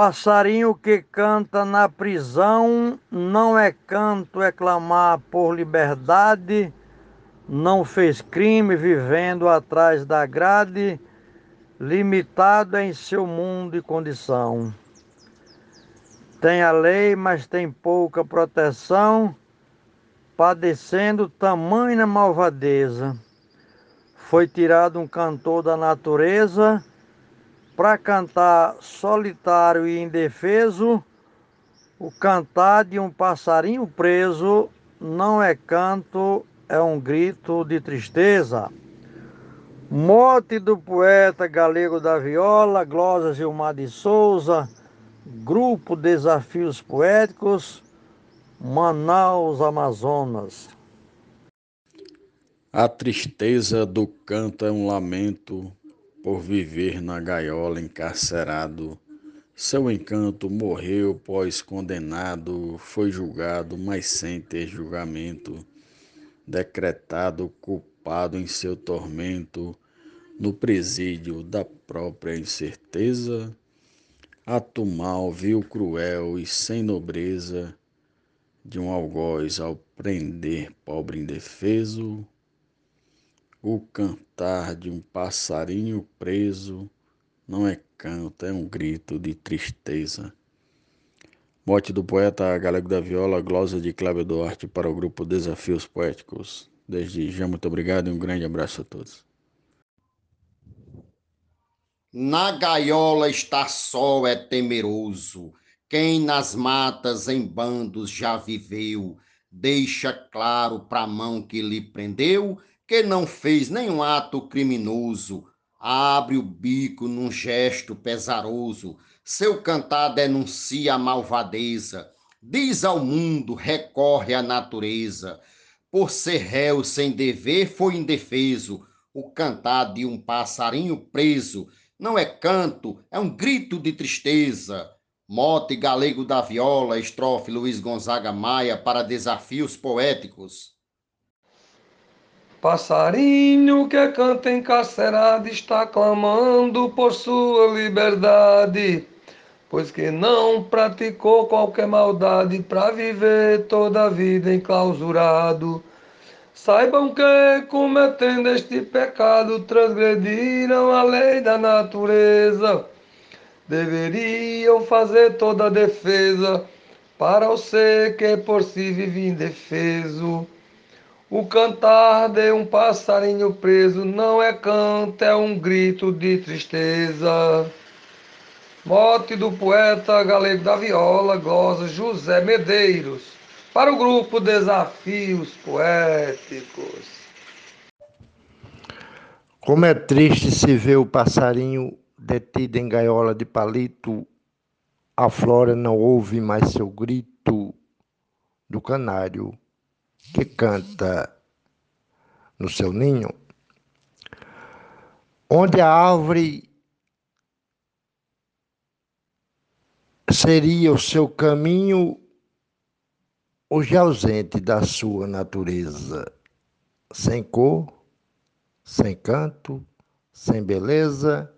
Passarinho que canta na prisão, não é canto, é clamar por liberdade, não fez crime vivendo atrás da grade, limitado em seu mundo e condição. Tem a lei, mas tem pouca proteção, padecendo tamanha malvadeza. Foi tirado um cantor da natureza para cantar solitário e indefeso, o cantar de um passarinho preso não é canto, é um grito de tristeza. Morte do poeta galego da viola, Glosa Gilmar de Souza, Grupo Desafios Poéticos, Manaus, Amazonas. A tristeza do canto é um lamento por viver na gaiola encarcerado. Seu encanto morreu, pós condenado, foi julgado, mas sem ter julgamento, decretado culpado em seu tormento, no presídio da própria incerteza, ato mal, vil, cruel e sem nobreza, de um algoz ao prender pobre indefeso, o cantar de um passarinho preso não é canto, é um grito de tristeza. Morte do poeta Galego da Viola, glosa de Cláudio Duarte para o grupo Desafios Poéticos. Desde já, muito obrigado e um grande abraço a todos. Na gaiola está só é temeroso. Quem nas matas em bandos já viveu, deixa claro para a mão que lhe prendeu que não fez nenhum ato criminoso, abre o bico num gesto pesaroso, seu cantar denuncia a malvadeza, diz ao mundo, recorre à natureza. Por ser réu sem dever, foi indefeso. O cantar de um passarinho preso não é canto, é um grito de tristeza. Mote galego da viola, estrofe Luiz Gonzaga Maia para desafios poéticos. Passarinho que canta encarcerado está clamando por sua liberdade, pois que não praticou qualquer maldade para viver toda a vida enclausurado. Saibam que, cometendo este pecado, transgrediram a lei da natureza. Deveriam fazer toda a defesa para o ser que por si vive indefeso. O cantar de um passarinho preso não é canto, é um grito de tristeza. Mote do poeta galego da viola, glosa José Medeiros, para o grupo Desafios Poéticos. Como é triste se ver o passarinho detido em gaiola de palito, a flora não ouve mais seu grito do canário que canta no seu ninho, onde a árvore seria o seu caminho, hoje ausente da sua natureza, sem cor, sem canto, sem beleza,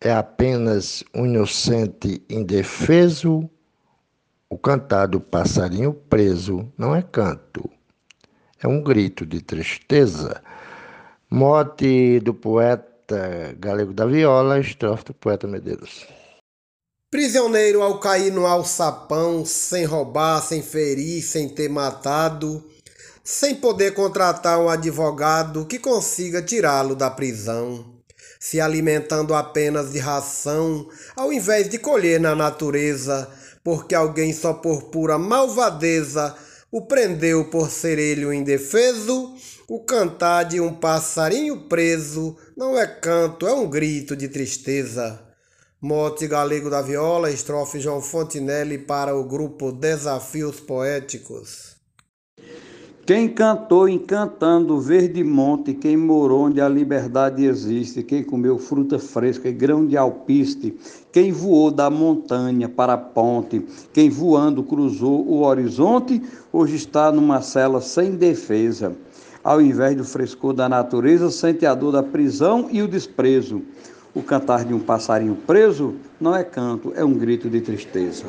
é apenas um inocente indefeso o cantar do passarinho preso não é canto, é um grito de tristeza. Mote do poeta galego da viola, estrofe do poeta Medeiros. Prisioneiro ao cair no alçapão, sem roubar, sem ferir, sem ter matado, sem poder contratar um advogado que consiga tirá-lo da prisão, se alimentando apenas de ração, ao invés de colher na natureza porque alguém só por pura malvadeza o prendeu por ser ele o indefeso, o cantar de um passarinho preso não é canto, é um grito de tristeza. Mote Galego da Viola, estrofe João Fontinelli para o grupo Desafios Poéticos. Quem cantou encantando o verde monte, quem morou onde a liberdade existe, quem comeu fruta fresca e grão de alpiste, quem voou da montanha para a ponte, quem voando cruzou o horizonte, hoje está numa cela sem defesa. Ao invés do frescor da natureza, sente a dor da prisão e o desprezo. O cantar de um passarinho preso não é canto, é um grito de tristeza.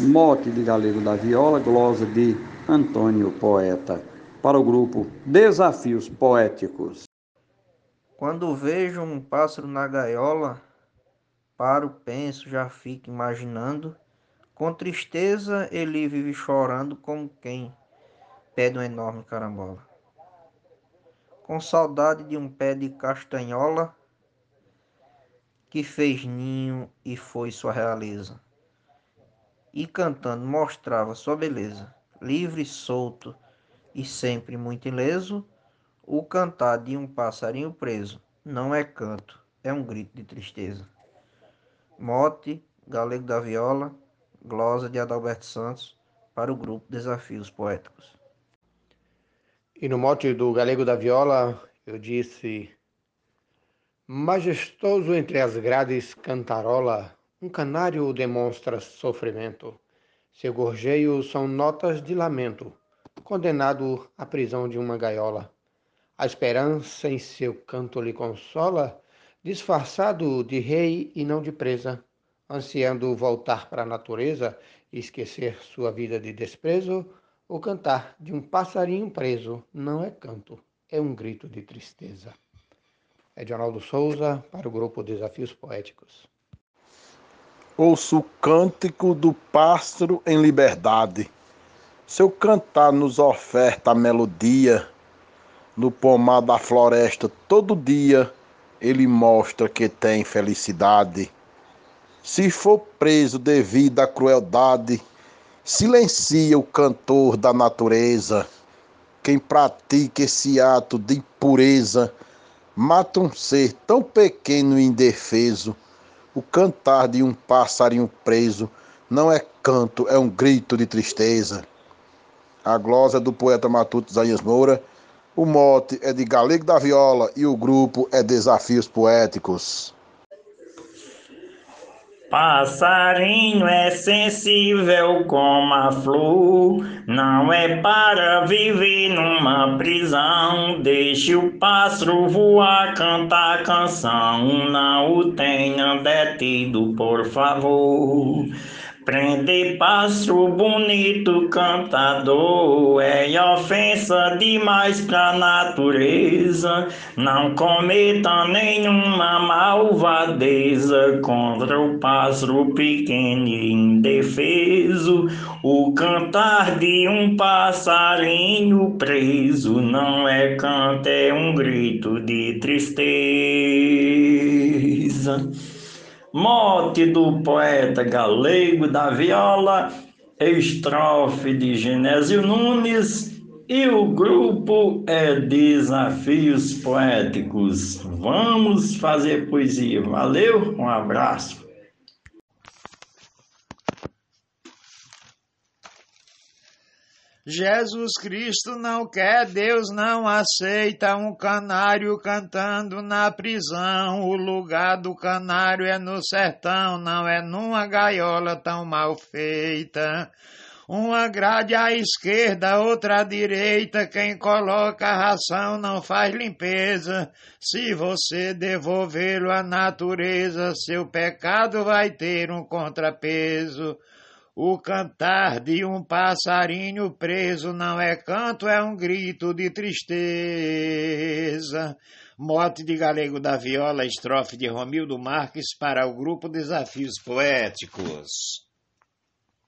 Mote de Galego da Viola, glosa de Antônio Poeta, para o grupo Desafios Poéticos. Quando vejo um pássaro na gaiola, paro, penso, já fico imaginando. Com tristeza ele vive chorando como quem pede uma enorme carambola. Com saudade de um pé de castanhola que fez ninho e foi sua realeza. E cantando mostrava sua beleza, livre, solto e sempre muito ileso o cantar de um passarinho preso não é canto, é um grito de tristeza. Mote, Galego da Viola, glosa de Adalberto Santos, para o grupo Desafios Poéticos. E no mote do Galego da Viola, eu disse: Majestoso entre as grades cantarola, um canário demonstra sofrimento. Seu gorjeio são notas de lamento, condenado à prisão de uma gaiola. A esperança em seu canto lhe consola, disfarçado de rei e não de presa, ansiando voltar para a natureza e esquecer sua vida de desprezo, o cantar de um passarinho preso não é canto, é um grito de tristeza. Edionaldo Souza, para o grupo Desafios Poéticos. Ouço o cântico do pássaro em liberdade. Seu cantar nos oferta a melodia no pomar da floresta todo dia ele mostra que tem felicidade. Se for preso devido à crueldade, silencia o cantor da natureza. Quem pratica esse ato de impureza mata um ser tão pequeno e indefeso. O cantar de um passarinho preso não é canto, é um grito de tristeza. A glosa do poeta matuto Zanias Moura o mote é de Galego da Viola e o grupo é Desafios Poéticos. Passarinho é sensível como a flor, não é para viver numa prisão. Deixe o pássaro voar, cantar canção, não o tenha detido, por favor. Prender pássaro bonito cantador é ofensa demais pra natureza. Não cometa nenhuma malvadeza contra o pássaro pequeno e indefeso. O cantar de um passarinho preso não é canto, é um grito de tristeza. Mote do poeta galego da viola, estrofe de Genésio Nunes e o grupo é Desafios Poéticos. Vamos fazer poesia. Valeu, um abraço. Jesus Cristo não quer, Deus não aceita um canário cantando na prisão. O lugar do canário é no sertão, não é numa gaiola tão mal feita. Uma grade à esquerda, outra à direita. Quem coloca a ração não faz limpeza. Se você devolvê-lo à natureza, seu pecado vai ter um contrapeso. O cantar de um passarinho preso não é canto, é um grito de tristeza. Mote de Galego da Viola, estrofe de Romildo Marques para o grupo Desafios Poéticos.